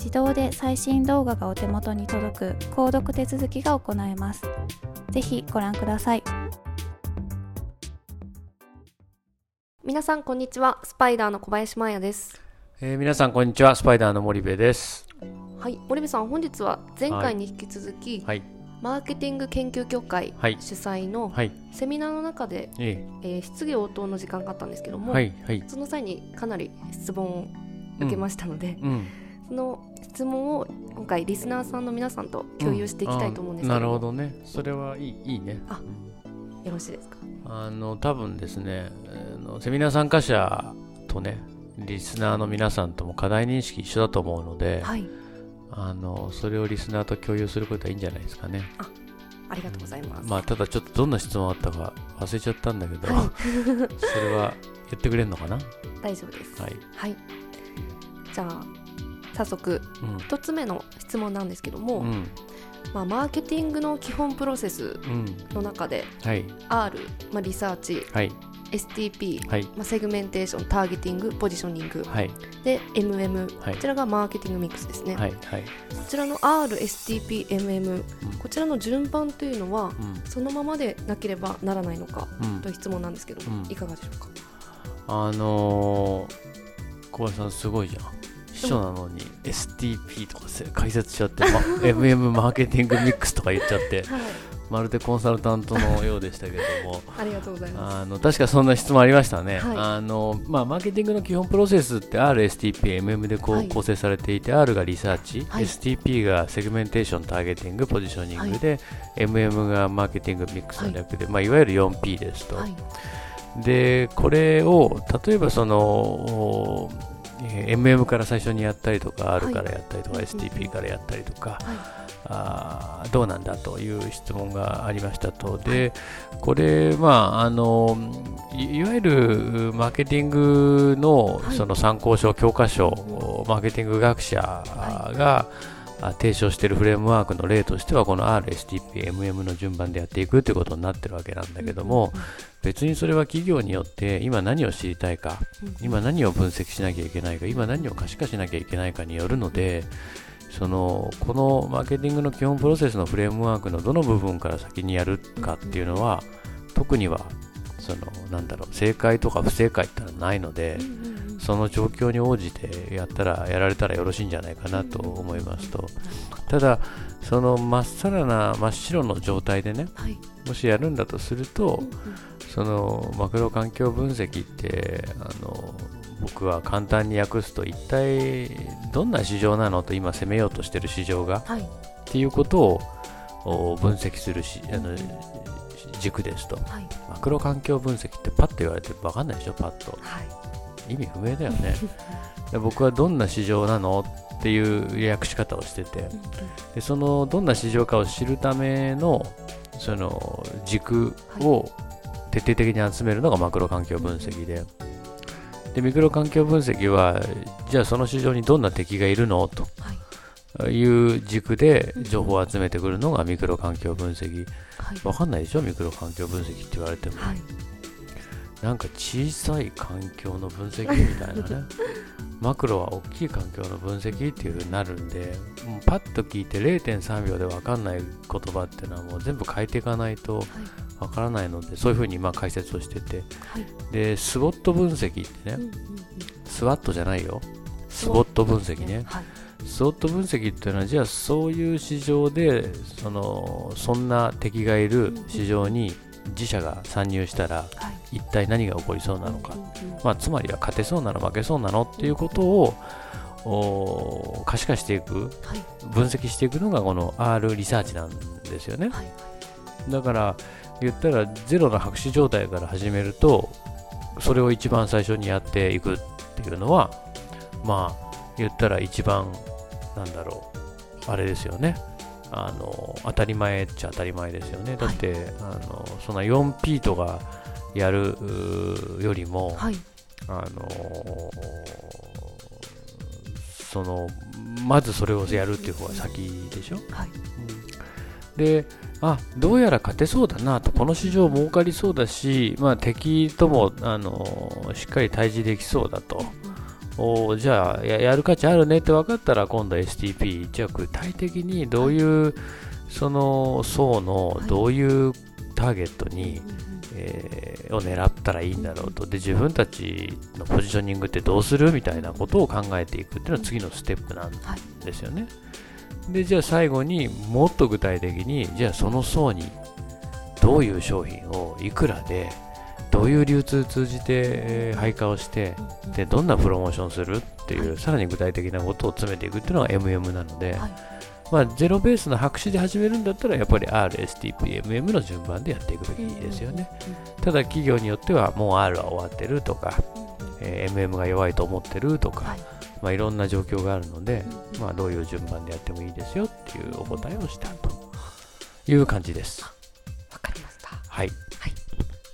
自動で最新動画がお手元に届く購読手続きが行えます。ぜひご覧ください。皆さんこんにちは、スパイダーの小林真也です。えー、皆さんこんにちは、スパイダーの森部です。はい、森部さん本日は前回に引き続き、はい、マーケティング研究協会主催のセミナーの中で、はい、えー、質疑応答の時間があったんですけども、はい。はい、その際にかなり質問を受けましたので、うん。うん。その質問を今回リスナーさんの皆さんと共有していきたいと思うんですけど、うん、なるほどね。それはいいいいね。あよろしいですか？あの多分ですねセミナー参加者とねリスナーの皆さんとも課題認識一緒だと思うので、はい、あのそれをリスナーと共有することはいいんじゃないですかね。あありがとうございます、まあただちょっとどんな質問あったか忘れちゃったんだけど、はい、それは言ってくれるのかな？大丈夫です。はい、はい、じゃあ早速、1つ目の質問なんですけども、まあ、マーケティングの基本プロセスの中で、はい、R、まあ、リサーチ、はい、STP、はい、まあ、セグメンテーションターゲティングポジショニング、はい、で MM、はい、こちらがマーケティングミックスですね、はい。はい、こちらの RSTPMM、うん、こちらの順番というのは、うん、そのままでなければならないのか、という質問なんですけど、うん、いかがでしょうか？あのー、小林さんすごいじゃん。秘書なのに STP とか解説しちゃって、ま、MM マーケティングミックスとか言っちゃって、はい、まるでコンサルタントのようでしたけども。ありがとうございます。あの確かそんな質問ありましたね、はい、あのまあ、マーケティングの基本プロセスって RSTP、MM でこう、はい、構成されていて R がリサーチ、STP がセグメンテーションターゲティングポジショニングで、MM がマーケティングミックスの略で、い。まあ、いわゆる 4P ですと。でこれを例えばその MM から最初にやったりとか R からやったりとか、はい、STP からやったりとか、はい、あどうなんだという質問がありましたと、でこれ、まあ、あのいわゆるマーケティングのその参考書、教科書、マーケティング学者が、提唱しているフレームワークの例としてはこの RSTPMM の順番でやっていくということになってるわけなんだけども、別にそれは企業によって今何を知りたいか、今何を分析しなきゃいけないか今何を可視化しなきゃいけないかによるのでそのこのマーケティングの基本プロセスのフレームワークのどの部分から先にやるかっていうのは特にはそのなんだろう正解とか不正解ってのはないので、その状況に応じてやったらやられたらよろしいんじゃないかなと思いますと。ただそのまっさらな真っ白の状態でね、はい、もしやるんだとすると、うんうん、そのマクロ環境分析ってあの僕は簡単に訳すと一体どんな市場なのと今攻めようとしてる市場が、はい、っていうことを分析するしあの軸ですと、はい、マクロ環境分析ってパッと言われて分かんないでしょパッと、はい、意味不明だよね。で僕はどんな市場なのっていう訳し方をしてて。でそのどんな市場かを知るためのその軸を徹底的に集めるのがマクロ環境分析で、でミクロ環境分析はじゃあその市場にどんな敵がいるのとい。う軸で情報を集めてくるのがミクロ環境分析、はい、分かんないでしょ？ミクロ環境分析って言われても、はい、なんか小さい環境の分析みたいなね。マクロは大きい環境の分析っていう風になるんでもうパッと聞いて0.3秒で分かんない言葉っていうのはもう全部変えていかないと分からないので、そういう風にまあ解説をしてて、でスウォット分析ってね、スワットじゃないよ。スウォット分析ね、スウォット分析っていうのはじゃあそういう市場でそのそんな敵がいる市場に自社が参入したら、一体何が起こりそうなのか、まあ、つまりは勝てそうなの負けそうなのっていうことを可視化していく、分析していくのがこの R リサーチなんですよね、だから言ったらゼロの白紙状態から始めるとそれを一番最初にやっていくっていうのはまあ言ったら一番なんだろうあれですよねあの当たり前っちゃ当たり前ですよね。だって、はい、あのそんな 4P とかやるよりも、はい、あのそのまずそれをやるっていう方が先でしょ、はい。うん、であどうやら勝てそうだなと。この市場儲かりそうだし、まあ、敵ともあのしっかり対峙できそうだと、おじゃあやる価値あるねって分かったら今度 STP じゃあ具体的にどういう、はい、その層のどういうターゲットに、はい、えー、を狙ったらいいんだろうと。で自分たちのポジショニングってどうするみたいなことを考えていくっていうのは次のステップなんですよね。はい、でじゃあ最後にもっと具体的にじゃあその層にどういう商品をいくらでどういう流通通じて、え配下をしてでどんなプロモーションするっていう、さらに具体的なことを詰めていくっていうのが MM なので、まあ、ゼロベースの白紙で始めるんだったらやっぱり RSTPMM の順番でやっていくべきですよね、ただ企業によってはもう R は終わってるとか、えー、MM が弱いと思ってるとか、はい。まあ、いろんな状況があるので、まあ、どういう順番でやってもいいですよっていうお答えをしたという感じです。わかりました。はい。はい、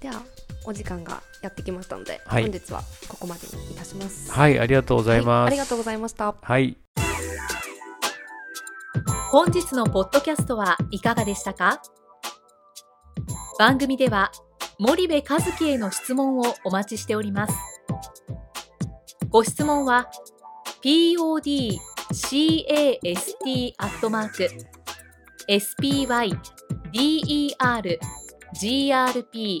ではお時間がやってきましたので、はい、本日はここまでにいたします。はいありがとうございます、はい、ありがとうございました。はい。本日のポッドキャストはいかがでしたか？番組では森部和樹への質問をお待ちしております。ご質問は podcast アットマーク spydergrp